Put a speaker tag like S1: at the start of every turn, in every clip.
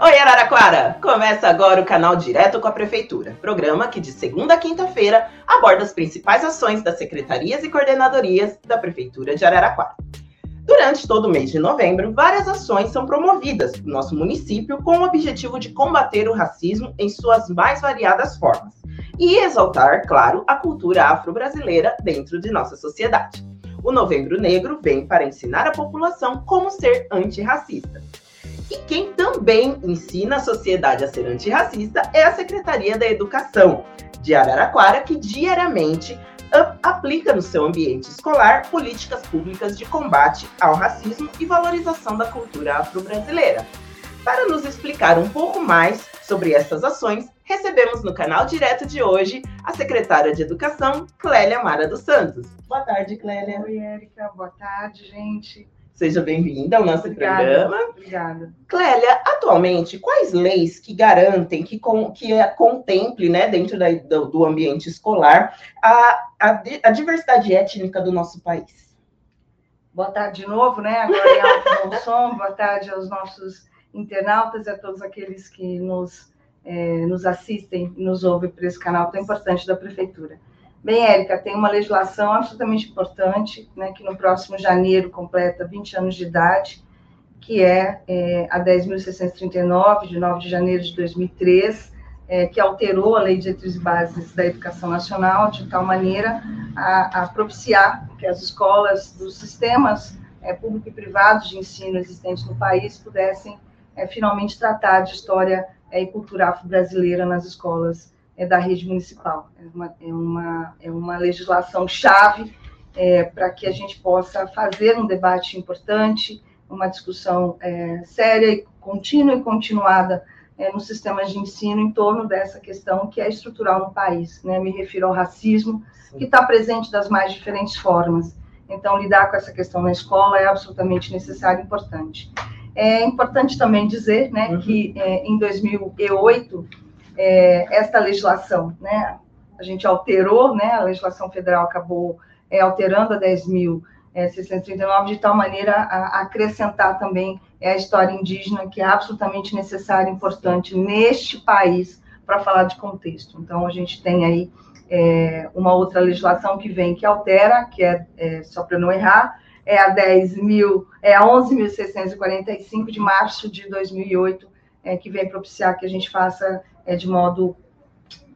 S1: Oi, Araraquara! Começa agora o canal Direto com a Prefeitura, programa que de segunda a quinta-feira aborda as principais ações das secretarias e coordenadorias da Prefeitura de Araraquara. Durante todo o mês de novembro, várias ações são promovidas no nosso município com o objetivo de combater o racismo em suas mais variadas formas e exaltar, claro, a cultura afro-brasileira dentro de nossa sociedade. O Novembro Negro vem para ensinar a população como ser antirracista. E quem também ensina a sociedade a ser antirracista é a Secretaria da Educação de Araraquara, que diariamente aplica no seu ambiente escolar políticas públicas de combate ao racismo e valorização da cultura afro-brasileira. Para nos explicar um pouco mais sobre essas ações, recebemos no canal direto de hoje a secretária de Educação, Clélia Mara dos Santos. Boa tarde, Clélia.
S2: Oi, Érica. Boa tarde, gente.
S1: Seja bem-vinda ao nosso
S2: Obrigada.
S1: programa.
S2: Obrigada.
S1: Clélia, atualmente, quais leis que garantem, que, com, que é, contemple, né, dentro da, do, do, ambiente escolar, a, a, a, diversidade étnica do nosso país?
S2: Boa tarde de novo, né? Agora é Alto Som. Boa tarde aos nossos internautas e a todos aqueles que nos, é, nos assistem e nos ouvem por esse canal tão importante da Prefeitura. Bem, Érica, tem uma legislação absolutamente importante, né, que no próximo janeiro completa 20 anos de idade, que é, é a 10.639, de 9 de janeiro de 2003, é, que alterou a Lei de Diretrizes e Bases da Educação Nacional, de tal maneira a, a propiciar que as escolas dos sistemas é, público e privados de ensino existentes no país pudessem é, finalmente tratar de história é, e cultura afro-brasileira nas escolas é da rede municipal. É uma, é uma, é uma legislação chave é, para que a gente possa fazer um debate importante, uma discussão é, séria e contínua e continuada é, nos sistemas de ensino em torno dessa questão que é estrutural no país. Né? Me refiro ao racismo, que está presente das mais diferentes formas. Então, lidar com essa questão na escola é absolutamente necessário e importante. É importante também dizer né, uhum. que é, em 2008 é, esta legislação, né? A gente alterou, né? A legislação federal acabou é, alterando a 10.639 de tal maneira a, acrescentar também é, a história indígena, que é absolutamente necessária e importante neste país para falar de contexto. Então, a gente tem aí é, uma outra legislação que vem que altera, que é, é só para não errar, é a 10 mil, é a 11.645 de março de 2008, é, que vem propiciar que a gente faça é, de modo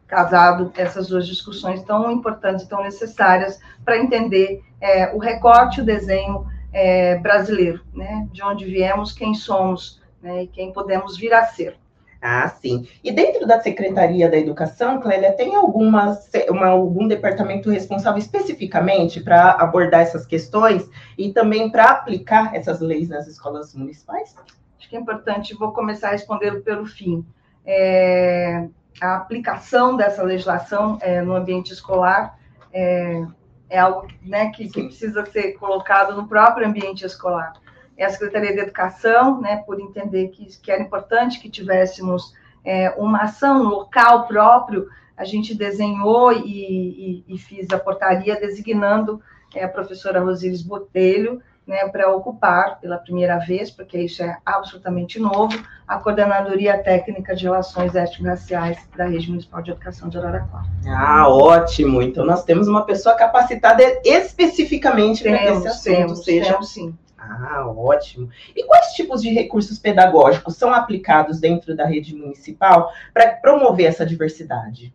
S2: casado essas duas discussões tão importantes, tão necessárias para entender é, o recorte, o desenho é, brasileiro, né? De onde viemos, quem somos, né? E quem podemos vir a ser.
S1: Ah, sim. E dentro da Secretaria da Educação, Clélia, tem alguma, uma, algum departamento responsável especificamente para abordar essas questões e também para aplicar essas leis nas escolas municipais?
S2: Acho que é importante, vou começar respondendo pelo fim é, a aplicação dessa legislação é, no ambiente escolar é, é algo né, que, que, precisa ser colocado no próprio ambiente escolar. É a Secretaria de Educação, né, por entender que, que era importante que tivéssemos é, uma ação local próprio, a gente desenhou e, e, e fiz a portaria designando é, a professora Rosíris Botelho né, para ocupar pela primeira vez, porque isso é absolutamente novo, a Coordenadoria Técnica de Relações Étnico-Raciais da Rede Municipal de Educação de Araraquara.
S1: Ah, ótimo! Então nós temos uma pessoa capacitada especificamente para esse assunto,
S2: temos, seja... Temos, sim.
S1: Ah, ótimo. E quais tipos de recursos pedagógicos são aplicados dentro da rede municipal para promover essa diversidade?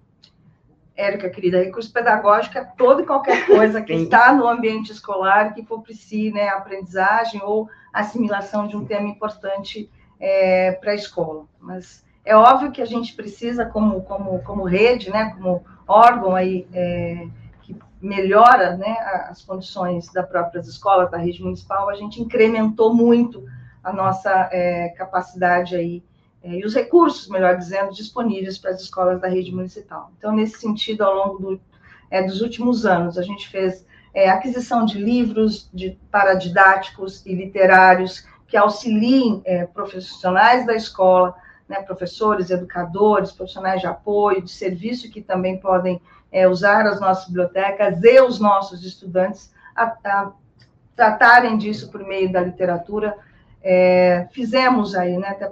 S2: Érica, querida, recurso pedagógico é toda e qualquer coisa que está no ambiente escolar que propicie né, aprendizagem ou assimilação de um tema importante é, para a escola. Mas é óbvio que a gente precisa, como, como, como rede, né, como órgão aí, é, que melhora né, as condições das próprias escolas, da rede municipal, a gente incrementou muito a nossa é, capacidade aí e os recursos, melhor dizendo, disponíveis para as escolas da rede municipal. Então, nesse sentido, ao longo do, é, dos últimos anos, a gente fez é, aquisição de livros de, paradidáticos e literários que auxiliem é, profissionais da escola, né, professores, educadores, profissionais de apoio, de serviço que também podem é, usar as nossas bibliotecas e os nossos estudantes a, a tratarem disso por meio da literatura. É, fizemos aí, né, até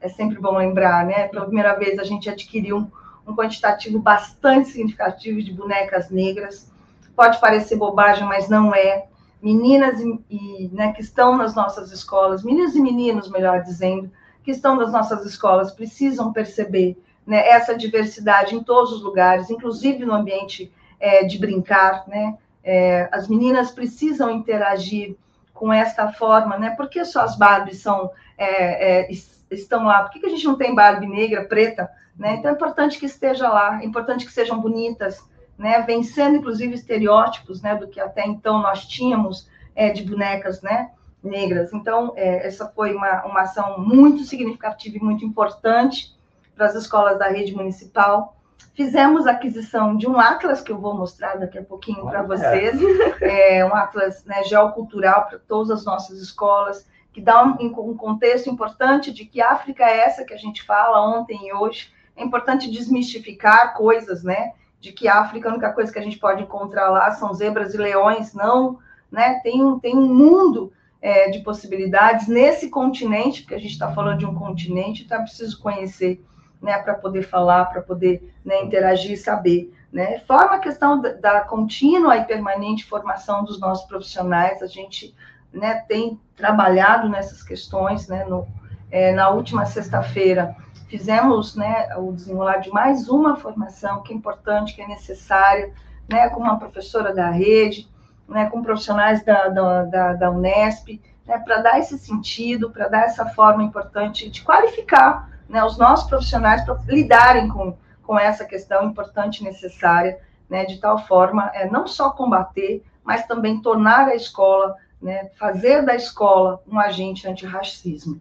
S2: é sempre bom lembrar, né? Pela primeira vez a gente adquiriu um, um quantitativo bastante significativo de bonecas negras. Pode parecer bobagem, mas não é. Meninas e, e né, que estão nas nossas escolas, meninas e meninos, melhor dizendo, que estão nas nossas escolas, precisam perceber né, essa diversidade em todos os lugares, inclusive no ambiente é, de brincar, né? É, as meninas precisam interagir com essa forma, né? Por que só as Barbies são, é, é, estão lá? Por que, que a gente não tem Barbie negra, preta? Né? Então é importante que esteja lá, é importante que sejam bonitas, né? Vencendo, inclusive, estereótipos, né? Do que até então nós tínhamos é, de bonecas, né? Negras. Então, é, essa foi uma, uma ação muito significativa e muito importante para as escolas da rede municipal. Fizemos a aquisição de um atlas que eu vou mostrar daqui a pouquinho para vocês, é um atlas né, geocultural para todas as nossas escolas, que dá um, um contexto importante de que África é essa que a gente fala ontem e hoje. É importante desmistificar coisas, né? De que África, a única coisa que a gente pode encontrar lá são zebras e leões, não, né? Tem um, tem um mundo é, de possibilidades nesse continente, porque a gente está falando de um continente, então é preciso conhecer né, para poder falar, para poder né, interagir e saber. Né? Forma a questão da, da, contínua e permanente formação dos nossos profissionais, a gente né, tem trabalhado nessas questões. Né, no, é, na última sexta-feira, fizemos né, o desenrolar de mais uma formação que é importante, que é necessária, né, com uma professora da rede, né, com profissionais da, da, da, da Unesp, né, para dar esse sentido, para dar essa forma importante de qualificar né, os nossos profissionais para lidarem com, com essa questão importante e necessária, né, de tal forma é, não só combater, mas também tornar a escola, né, fazer da escola um agente antirracismo.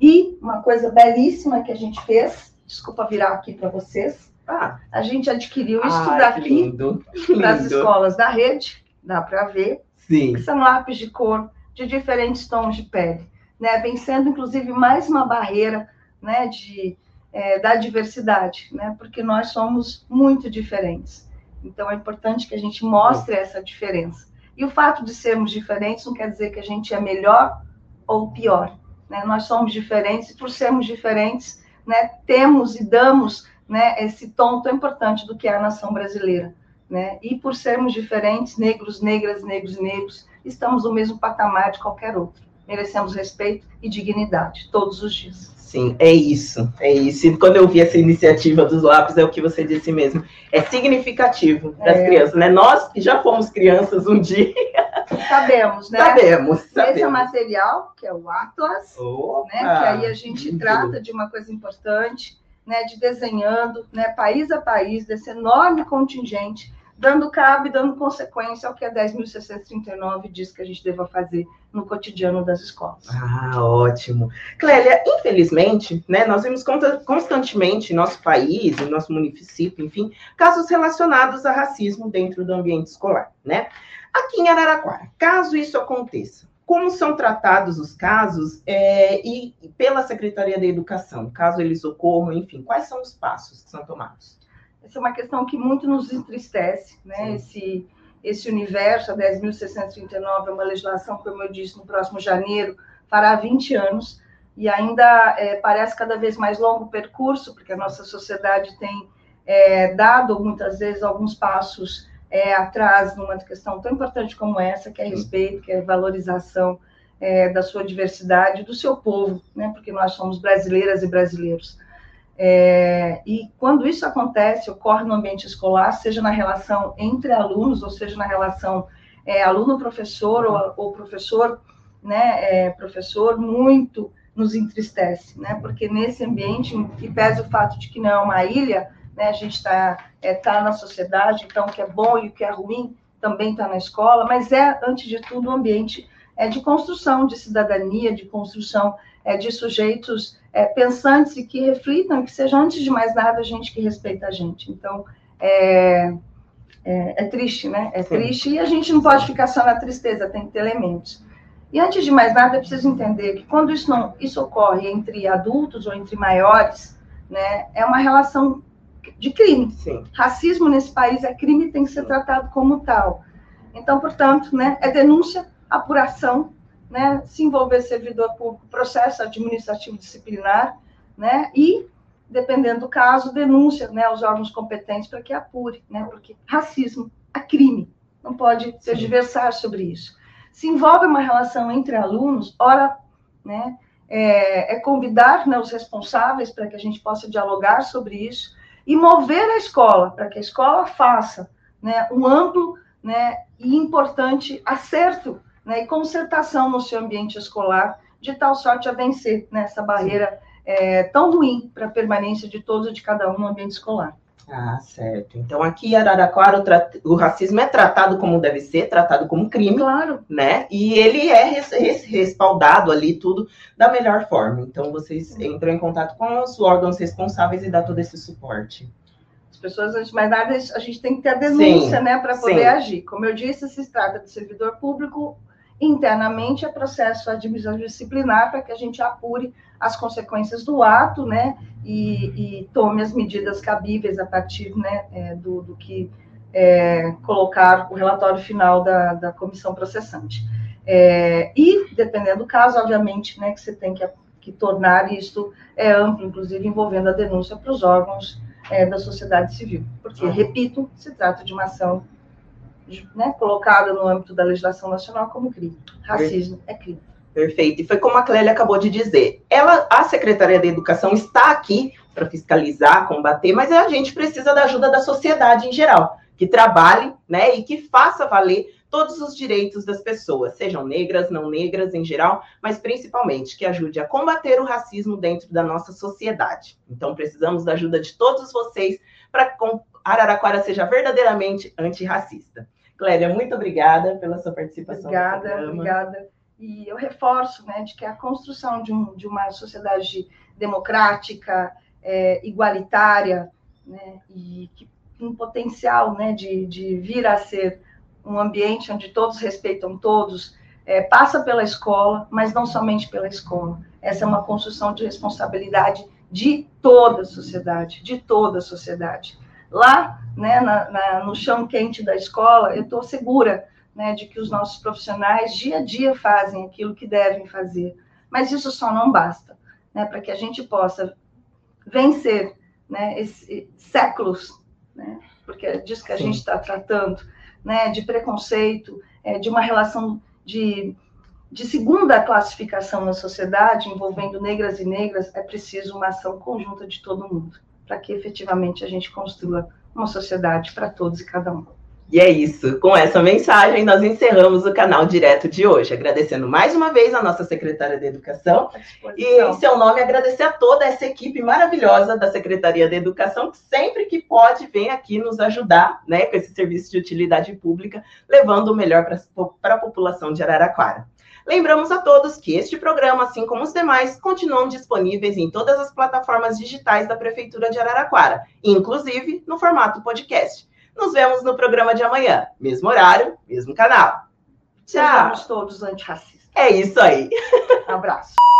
S2: E uma coisa belíssima que a gente fez, desculpa virar aqui para vocês, ah, a gente adquiriu isso ah, daqui das escolas da rede, dá para ver,
S1: Sim.
S2: que são lápis de cor de diferentes tons de pele. Né? Vem sendo, inclusive, mais uma barreira né, de, é, da diversidade, né, porque nós somos muito diferentes. Então, é importante que a gente mostre essa diferença. E o fato de sermos diferentes não quer dizer que a gente é melhor ou pior. Né? Nós somos diferentes e, por sermos diferentes, né, temos e damos né, esse tom tão importante do que é a nação brasileira. Né? E por sermos diferentes, negros, negras, negros, negros, estamos no mesmo patamar de qualquer outro. Merecemos respeito e dignidade todos os dias.
S1: Sim, é isso, é isso. E quando eu vi essa iniciativa dos lápis, é o que você disse mesmo. É significativo é. crianças, né? Nós que já fomos crianças um dia.
S2: Sabemos, né?
S1: Sabemos, sabemos.
S2: Esse é o material, que é o Atlas, né? Que aí a gente trata de uma coisa importante, né? De desenhando, né? País a país, desse enorme contingente dando cabo e dando consequência ao que a 10.639 diz que a gente deva fazer no cotidiano das escolas.
S1: Ah, ótimo. Clélia, infelizmente, né, nós vemos constantemente em nosso país, em nosso município, enfim, casos relacionados a racismo dentro do ambiente escolar, né? Aqui em Araraquara, caso isso aconteça, como são tratados os casos é, e pela Secretaria da Educação, caso eles ocorram, enfim, quais são os passos que são tomados?
S2: Essa é uma questão que muito nos entristece, né? Esse, esse universo, a 10.639 é uma legislação, como eu disse, no próximo janeiro, fará 20 anos, e ainda é, parece cada vez mais longo o percurso, porque a nossa sociedade tem é, dado, muitas vezes, alguns passos é, atrás numa questão tão importante como essa, que é respeito, que é valorização é, da sua diversidade, do seu povo, né? porque nós somos brasileiras e brasileiros. É, e quando isso acontece, ocorre no ambiente escolar, seja na relação entre alunos, ou seja na relação é, aluno-professor ou, ou, professor, né, é, professor, muito nos entristece, né, porque nesse ambiente, que pese o fato de que não é uma ilha, né, a gente está é, tá na sociedade, então o que é bom e o que é ruim também está na escola, mas é, antes de tudo, um ambiente é, de construção de cidadania, de construção é, de sujeitos é, pensantes e que reflitam, que seja, antes de mais nada, a gente que respeita a gente. Então, é, é, é triste, né? É Sim. triste e a gente não pode ficar só na tristeza, tem que ter elementos. E antes de mais nada, é preciso entender que quando isso, não, isso ocorre entre adultos ou entre maiores, né, é uma relação de crime.
S1: Sim.
S2: Racismo nesse país é crime e tem que ser tratado como tal. Então, portanto, né, é denúncia, apuração né, se envolver servidor público, processo administrativo disciplinar, né? E, dependendo do caso, denúncia né, aos órgãos competentes para que apure, né? Porque racismo é crime, não pode ser adversário sobre isso. Se envolve uma relação entre alunos, ora, né? É, é convidar né, os responsáveis para que a gente possa dialogar sobre isso e mover a escola, para que a escola faça né, um amplo né, e importante acerto né, e concertação no seu ambiente escolar, de tal sorte a vencer nessa barreira é, tão ruim para a permanência de todos e de cada um no ambiente escolar.
S1: Ah, certo. Então, aqui em Araraquara, o, o, racismo é tratado como deve ser, tratado como crime.
S2: Claro.
S1: Né? E ele é res, res, respaldado ali, tudo, da melhor forma. Então, vocês entram em contato com os órgãos responsáveis e dá todo esse suporte.
S2: As pessoas, antes de mais nada, a gente tem que ter a denúncia, sim, né, para poder sim. agir. Como eu disse, se trata de servidor público, internamente é processo administrativo disciplinar para que a gente apure as consequências do ato, né, e, e tome as medidas cabíveis a partir, né, é, do, do, que é, colocar o relatório final da, da comissão processante. É, e, dependendo do caso, obviamente, né, que você tem que, que tornar isto é, amplo, inclusive envolvendo a denúncia para os órgãos é, da sociedade civil, porque, uhum. repito, se trata de uma ação né, colocada no âmbito da legislação nacional como crime. Racismo é crime.
S1: Perfeito. E foi como a Clélia acabou de dizer. Ela, a Secretaria da Educação está aqui para fiscalizar, combater, mas a gente precisa da ajuda da sociedade em geral, que trabalhe, né, e que faça valer todos os direitos das pessoas, sejam negras, não negras em geral, mas principalmente que ajude a combater o racismo dentro da nossa sociedade. Então precisamos da ajuda de todos vocês para que Araraquara seja verdadeiramente antirracista. Clélia, muito obrigada pela sua participação.
S2: Obrigada, obrigada. E eu reforço né, de que a construção de, um, de uma sociedade democrática, é, igualitária, né, e que um potencial né, de, de vir a ser um ambiente onde todos respeitam todos, é, passa pela escola, mas não somente pela escola. Essa é uma construção de responsabilidade de toda a sociedade, de toda a sociedade lá, né, na, na, no chão quente da escola, eu estou segura né, de que os nossos profissionais dia a dia fazem aquilo que devem fazer. Mas isso só não basta, né, para que a gente possa vencer né, esse, séculos, né, porque é disso que a Sim. gente está tratando, né, de preconceito, é, de uma relação de, de segunda classificação na sociedade, envolvendo negras e negras, é preciso uma ação conjunta de todo mundo para que efetivamente a gente construa uma sociedade para todos e cada um.
S1: E é isso. Com essa mensagem, nós encerramos o canal direto de hoje, agradecendo mais uma vez a nossa secretária de Educação. E, em seu nome, agradecer a toda essa equipe maravilhosa da Secretaria de Educação, que sempre que pode vem aqui nos ajudar né, com esse serviço de utilidade pública, levando o melhor para a população de Araraquara. Lembramos a todos que este programa, assim como os demais, continuam disponíveis em todas as plataformas digitais da Prefeitura de Araraquara, inclusive no formato podcast. Nos vemos no programa de amanhã, mesmo horário, mesmo canal.
S2: Tchau. Sejamos todos antirracistas.
S1: É isso aí.
S2: Um abraço.